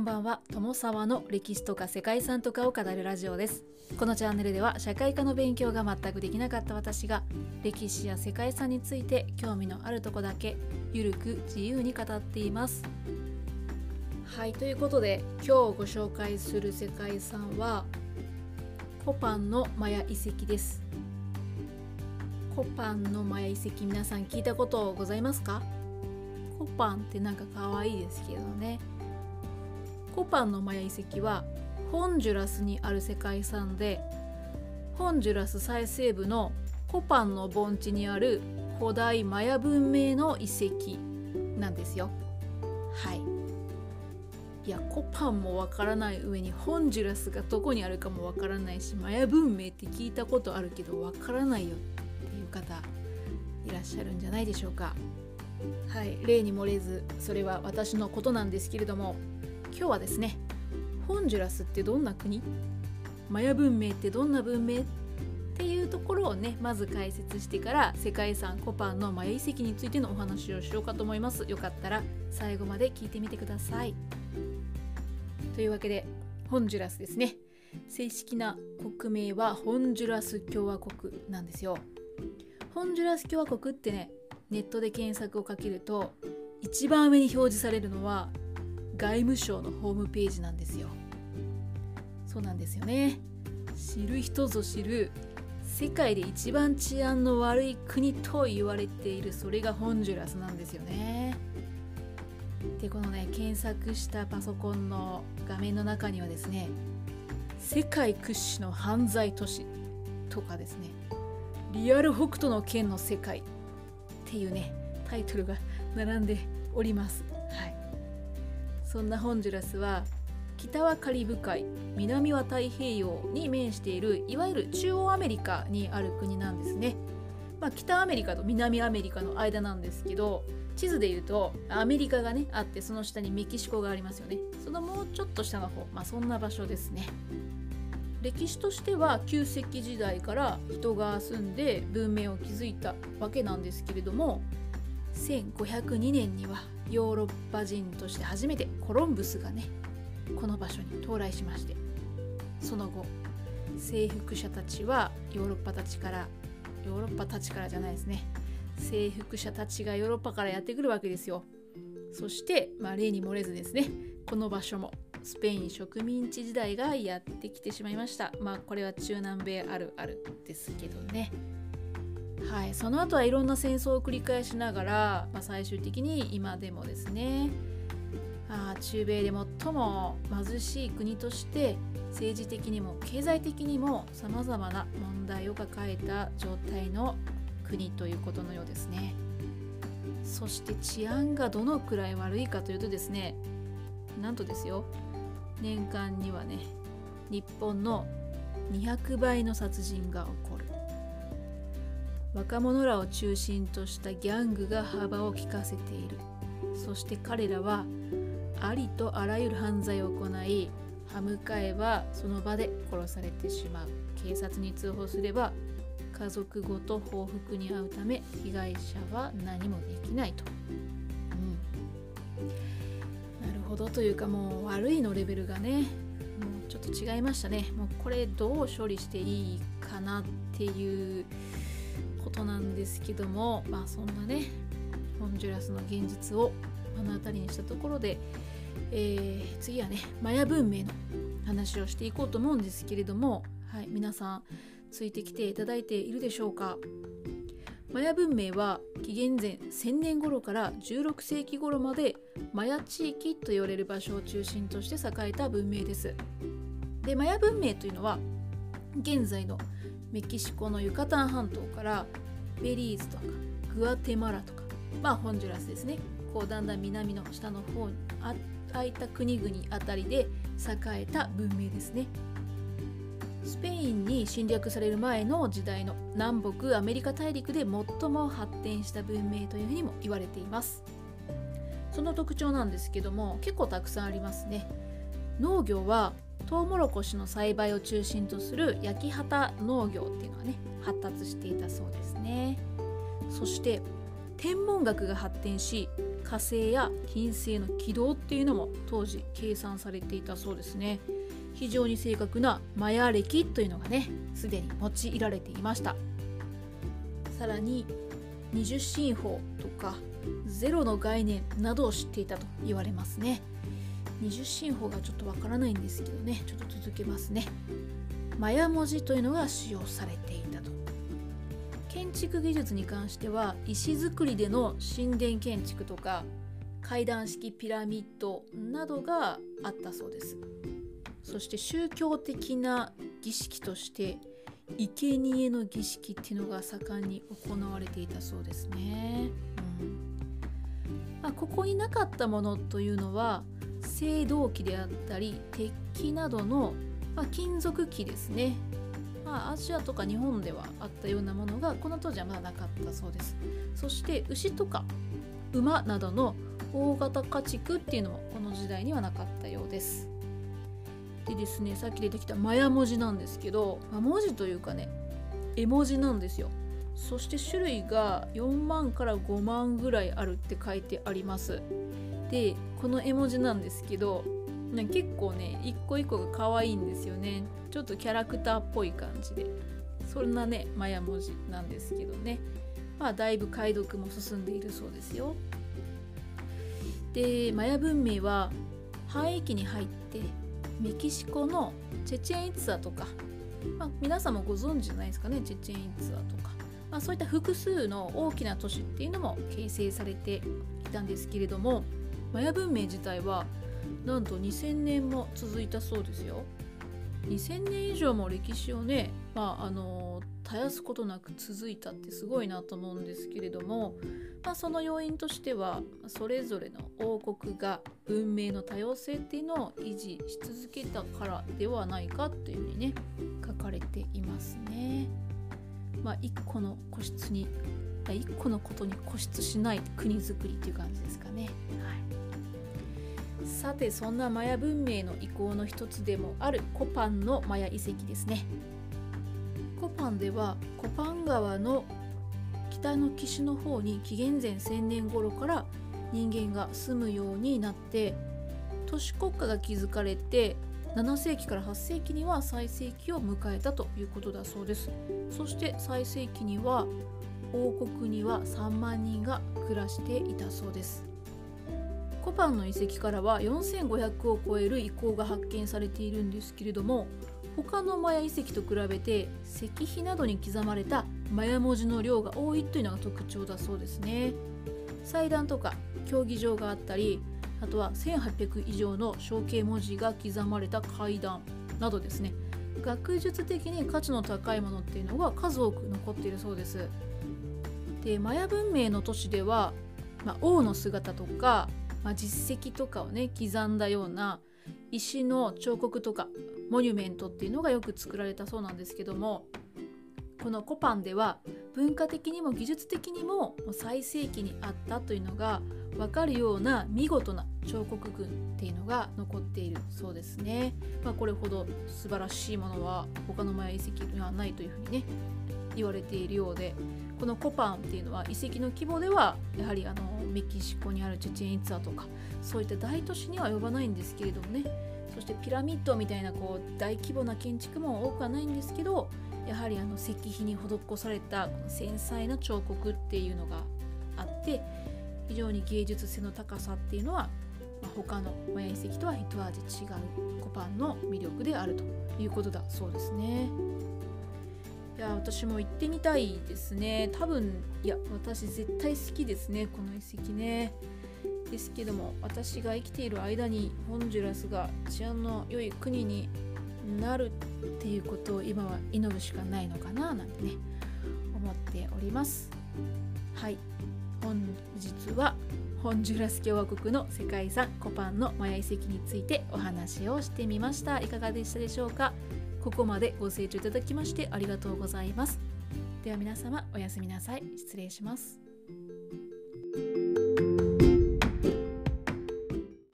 んばんは。友沢の歴史とか世界遺産とかを語るラジオです。このチャンネルでは社会科の勉強が全くできなかった私が歴史や世界遺産について興味のあるとこだけゆるく自由に語っています。はいということで今日ご紹介する世界遺産はコパンのマヤ遺跡です。コパンのマヤ遺跡皆さん聞いたことございますか？コパンってなんか可愛いですけどね。コパンのマヤ遺跡はホンジュラスにある世界遺産でホンジュラス最西部のコパンの盆地にある古代マヤ文明の遺跡なんですよ。はい。いやコパンもわからない上にホンジュラスがどこにあるかもわからないしマヤ文明って聞いたことあるけどわからないよっていう方いらっしゃるんじゃないでしょうか。はい。例に漏れずそれは私のことなんですけれども今日はですねホンジュラスってどんな国？マヤ文明ってどんな文明？っていうところをねまず解説してから世界遺産コパンのマヤ遺跡についてのお話をしようかと思います。よかったら最後まで聞いてみてください。というわけでホンジュラスですね。正式な国名はホンジュラス共和国なんですよ。ホンジュラス共和国ってねネットで検索をかけると一番上に表示されるのは外務省のホームページなんですよ。そうなんですよね。知る人ぞ知る世界で一番治安の悪い国と言われているそれがホンジュラスなんですよね。でこのね検索したパソコンの画面の中にはですね世界屈指の犯罪都市とかですねリアル北斗の剣の世界っていうねタイトルが並んでおります。そんなホンジュラスは北はカリブ海南は太平洋に面しているいわゆる中央アメリカにある国なんですね、まあ、北アメリカと南アメリカの間なんですけど地図でいうとアメリカがねあってその下にメキシコがありますよね。そのもうちょっと下の方。まあそんな場所ですね。歴史としては旧石器時代から人が住んで文明を築いたわけなんですけれども1502年にはヨーロッパ人として初めてコロンブスがねこの場所に到来しまして。その後征服者たちはヨーロッパたちからヨーロッパたちからじゃないですね。征服者たちがヨーロッパからやってくるわけですよ。そして、まあ、例に漏れずですねこの場所もスペイン植民地時代がやってきてしまいました。まあこれは中南米あるあるですけどね。はい、その後はいろんな戦争を繰り返しながら、まあ、最終的に今でもですねあ中米で最も貧しい国として政治的にも経済的にもさまざまな問題を抱えた状態の国ということのようですね。そして治安がどのくらい悪いかというとですねなんとですよ年間にはね日本の200倍の殺人が起こる。若者らを中心としたギャングが幅を利かせている。そして彼らはありとあらゆる犯罪を行い歯向かえばその場で殺されてしまう。警察に通報すれば家族ごと報復に遭うため被害者は何もできないと、うん、なるほどというかもう悪いのレベルがねもうちょっと違いましたね。もうこれどう処理していいかなっていうことなんですけどもまあそんなねホンジュラスの現実を目の当たりにしたところで、えー、次はねマヤ文明の話をしていこうと思うんですけれども、はい、皆さんついてきていただいているでしょうか？マヤ文明は紀元前1000年頃から16世紀頃までマヤ地域と言われる場所を中心として栄えた文明です。でマヤ文明というのは現在のメキシコのユカタン半島からベリーズとかグアテマラとかまあホンジュラスですね。こうだんだん南の下の方にああいた国々あたりで栄えた文明ですね。スペインに侵略される前の時代の南北アメリカ大陸で最も発展した文明というふうにも言われています。その特徴なんですけども結構たくさんありますね。農業はトウモロコシの栽培を中心とする焼き畑農業っていうのはね発達していたそうですね。そして天文学が発展し火星や金星の軌道っていうのも当時計算されていたそうですね。非常に正確なマヤ暦というのがねすでに用いられていました。さらに二十進法とかゼロの概念などを知っていたと言われますね。二十進法がちょっとわからないんですけどね。ちょっと続けますね。マヤ文字というのが使用されていたと。建築技術に関しては石造りでの神殿建築とか階段式ピラミッドなどがあったそうです。そして宗教的な儀式として生贄の儀式っていうのが盛んに行われていたそうですね、うん。まあ、ここになかったものというのは青銅器であったり鉄器などの、まあ、金属器ですね、まあ、アジアとか日本ではあったようなものがこの当時はまだなかったそうです。そして牛とか馬などの大型家畜っていうのもこの時代にはなかったようです。でですねさっき出てきたマヤ文字なんですけど、まあ、文字というかね絵文字なんですよ。そして種類が4万から5万ぐらいあるって書いてあります。でこの絵文字なんですけど結構ね一個一個が可愛いんですよね。ちょっとキャラクターっぽい感じで。そんなねマヤ文字なんですけどね。まあだいぶ解読も進んでいるそうですよ。でマヤ文明は繁栄期に入ってメキシコのチェチェンイツァとか、まあ、皆さんもご存知じゃないですかねチェチェンイツァとか、まあ、そういった複数の大きな都市っていうのも形成されていたんですけれどもマヤ文明自体はなんと2000年も続いたそうですよ。2000年以上も歴史をね、まあ、あの絶やすことなく続いたってすごいなと思うんですけれども、まあ、その要因としてはそれぞれの王国が文明の多様性っていうのを維持し続けたからではないかっていうふうにね書かれていますね。まあ、一個の個室に一個のことに固執しない国づくりっていう感じですかね。はい。さてそんなマヤ文明の遺構の一つでもあるコパンのマヤ遺跡ですね。コパンではコパン川の北の岸の方に紀元前1000年頃から人間が住むようになって都市国家が築かれて7世紀から8世紀には最盛期を迎えたということだそうです。そして最盛期には王国には3万人が暮らしていたそうです。コパンの遺跡からは4500を超える遺構が発見されているんですけれども他のマヤ遺跡と比べて石碑などに刻まれたマヤ文字の量が多いというのが特徴だそうですね。祭壇とか競技場があったりあとは1800以上の象形文字が刻まれた階段などですね。学術的に価値の高いものっていうのが数多く残っているそうです。でマヤ文明の都市では、まあ、王の姿とかまあ、実績とかをね刻んだような石の彫刻とかモニュメントっていうのがよく作られたそうなんですけどもこのコパンでは文化的にも技術的にも最盛期にあったというのが分かるような見事な彫刻群っていうのが残っているそうですね。まあ、これほど素晴らしいものは他のマヤ遺跡にはないというふうにね言われているようでこのコパンっていうのは遺跡の規模ではやはりあのメキシコにあるチェチェンイツァとかそういった大都市には及ばないんですけれどもねそしてピラミッドみたいなこう大規模な建築も多くはないんですけどやはりあの石碑に施された繊細な彫刻っていうのがあって非常に芸術性の高さっていうのは、まあ、他のマヤ遺跡とは一味違うコパンの魅力であるということだそうですね。や私も行ってみたいですね。多分いや私絶対好きですねこの遺跡ね。ですけども私が生きている間にホンジュラスが治安の良い国になるっていうことを今は祈るしかないのかななんてね思っております。はい。本日はホンジュラス共和国の世界遺産コパンのマヤ遺跡についてお話をしてみました。いかがでしたでしょうか？ここまでご清聴いただきましてありがとうございます。では皆様おやすみなさい。失礼します。